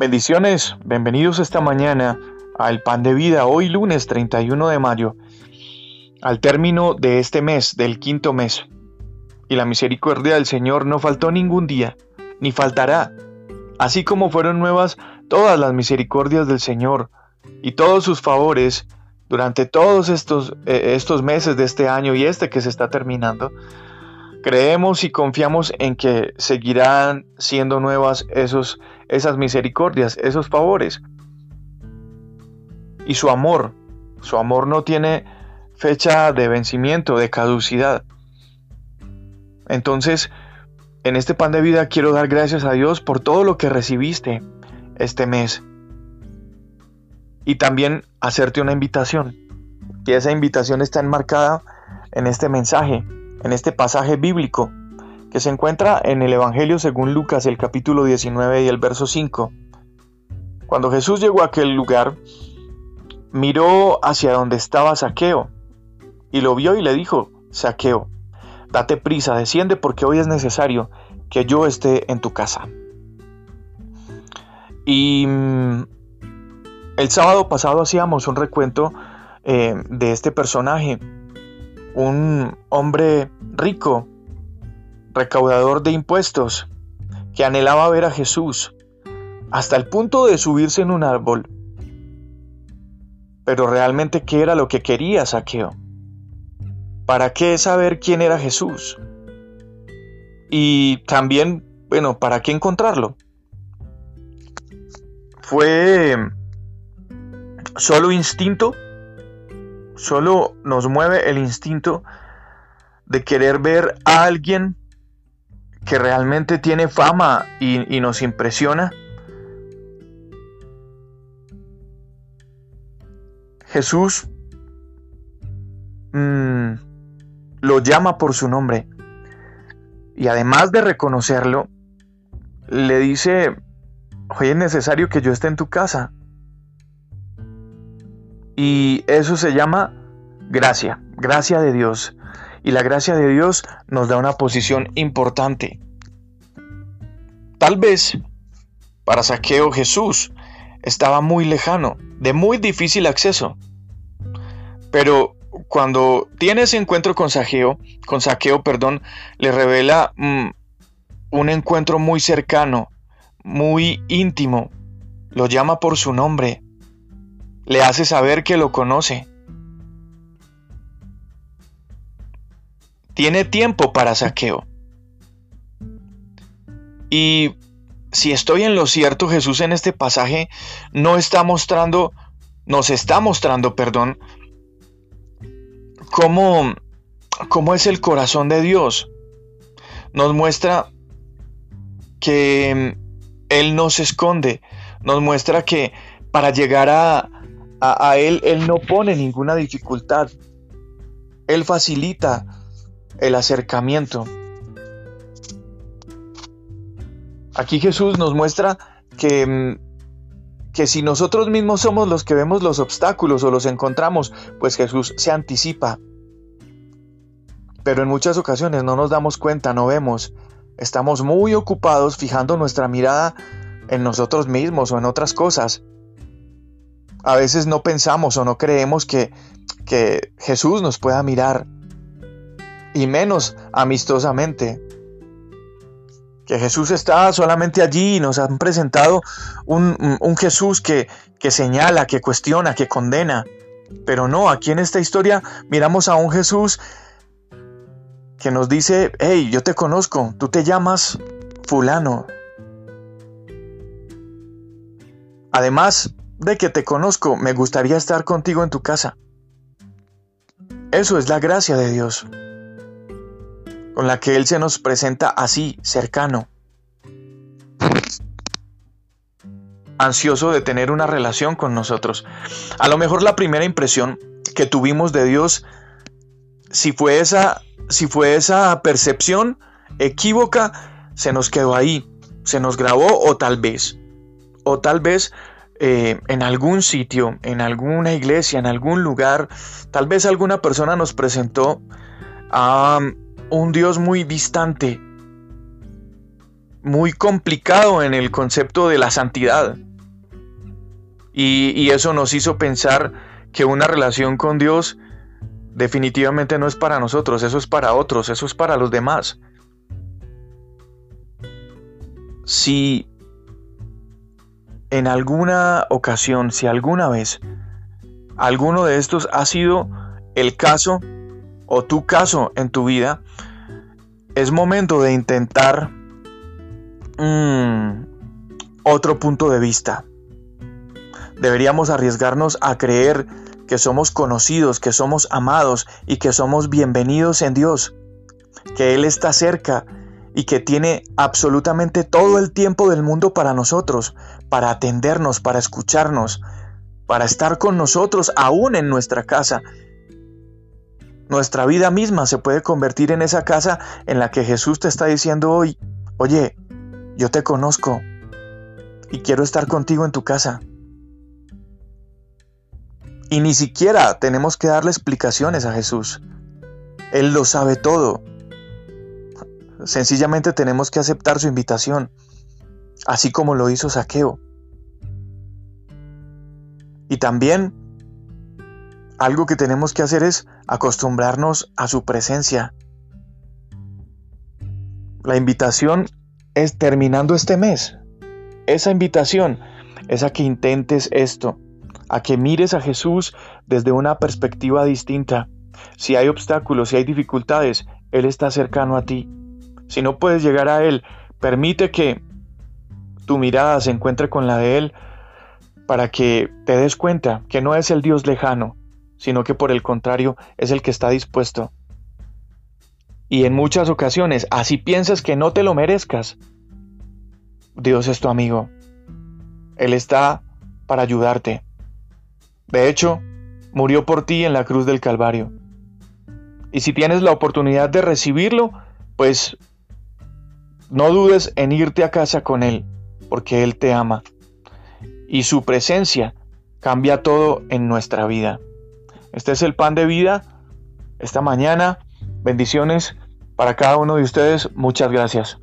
Bendiciones, bienvenidos esta mañana al Pan de Vida, hoy lunes 31 de mayo, al término de este mes, del quinto mes. Y la misericordia del Señor no faltó ningún día, ni faltará, así como fueron nuevas todas las misericordias del Señor y todos sus favores durante todos estos, eh, estos meses de este año y este que se está terminando. Creemos y confiamos en que seguirán siendo nuevas esos, esas misericordias, esos favores. Y su amor, su amor no tiene fecha de vencimiento, de caducidad. Entonces, en este pan de vida quiero dar gracias a Dios por todo lo que recibiste este mes. Y también hacerte una invitación. Y esa invitación está enmarcada en este mensaje en este pasaje bíblico que se encuentra en el Evangelio según Lucas el capítulo 19 y el verso 5. Cuando Jesús llegó a aquel lugar, miró hacia donde estaba Saqueo y lo vio y le dijo, Saqueo, date prisa, desciende porque hoy es necesario que yo esté en tu casa. Y mm, el sábado pasado hacíamos un recuento eh, de este personaje un hombre rico, recaudador de impuestos, que anhelaba ver a Jesús, hasta el punto de subirse en un árbol. Pero realmente, ¿qué era lo que quería Saqueo? ¿Para qué saber quién era Jesús? Y también, bueno, ¿para qué encontrarlo? ¿Fue solo instinto? Solo nos mueve el instinto de querer ver a alguien que realmente tiene fama y, nos impresiona. Jesús mm, lo llama por su nombre y además de reconocerlo, le dice, hoy es necesario que yo esté en tu casa. Y eso se llama gracia, gracia de Dios. Y la gracia de Dios nos da una posición importante. Tal vez para Saqueo Jesús estaba muy lejano, de muy difícil acceso. Pero cuando tiene ese encuentro con Saqueo, con Saqueo, perdón, le revela mm, un encuentro muy cercano, muy íntimo. Lo llama por su nombre, le hace saber que lo conoce. Tiene tiempo para saqueo. Y si estoy en lo cierto, Jesús en este pasaje no está mostrando, nos está mostrando, perdón, cómo, cómo es el corazón de Dios. Nos muestra que Él no se esconde, nos muestra que para llegar a, a, Él, Él no pone ninguna dificultad. Él facilita el acercamiento. Aquí Jesús nos muestra que, mm, que si nosotros mismos somos los que vemos los obstáculos o los encontramos, pues Jesús se anticipa. Pero en muchas ocasiones no nos damos cuenta, no vemos. Estamos muy ocupados fijando nuestra mirada en nosotros mismos o en otras cosas a veces no pensamos o no creemos que, que Jesús nos pueda mirar, y menos amistosamente. Que Jesús está solamente allí y nos han presentado un, Jesús que, que señala, que cuestiona, que condena. Pero no, aquí en esta historia miramos a un Jesús que nos dice, hey, yo te conozco, tú te llamas fulano. Además, de que te conozco, me gustaría estar contigo en tu casa. Eso es la gracia de Dios, con la que Él se nos presenta así, cercano, ansioso de tener una relación con nosotros. A lo mejor la primera impresión que tuvimos de Dios, si fue esa, si fue esa percepción equívoca, se nos quedó ahí, se nos grabó o tal vez, o tal vez eh, en algún sitio, en alguna iglesia, en algún lugar, tal vez alguna persona nos presentó a un Dios muy distante, muy complicado en el concepto de la santidad, Y, eso nos hizo pensar que una relación con Dios definitivamente no es para nosotros, eso es para otros, eso es para los demás. Si en alguna ocasión, si alguna vez alguno de estos ha sido el caso o tu caso en tu vida, es momento de intentar mm, otro punto de vista. Deberíamos arriesgarnos a creer que somos conocidos, que somos amados y que somos bienvenidos en Dios, que Él está cerca y que tiene absolutamente todo el tiempo del mundo para nosotros, para atendernos, para escucharnos, para estar con nosotros aún en nuestra casa. Nuestra vida misma se puede convertir en esa casa en la que Jesús te está diciendo hoy, oye, yo te conozco y quiero estar contigo en tu casa. Y ni siquiera tenemos que darle explicaciones a Jesús. Él lo sabe todo. Sencillamente tenemos que aceptar su invitación, así como lo hizo Saqueo. Y también algo que tenemos que hacer es acostumbrarnos a su presencia. La invitación es terminando este mes. Esa invitación es a que intentes esto, a que mires a Jesús desde una perspectiva distinta. Si hay obstáculos, si hay dificultades, Él está cercano a ti. Si no puedes llegar a Él, permite que tu mirada se encuentre con la de Él para que te des cuenta que no es el Dios lejano, sino que por el contrario es el que está dispuesto. Y en muchas ocasiones, así piensas que no te lo merezcas, Dios es tu amigo. Él está para ayudarte. De hecho, murió por ti en la cruz del Calvario. Y si tienes la oportunidad de recibirlo, pues no dudes en irte a casa con Él, porque Él te ama. Y su presencia cambia todo en nuestra vida. Este es el pan de vida. Esta mañana, bendiciones para cada uno de ustedes. Muchas gracias.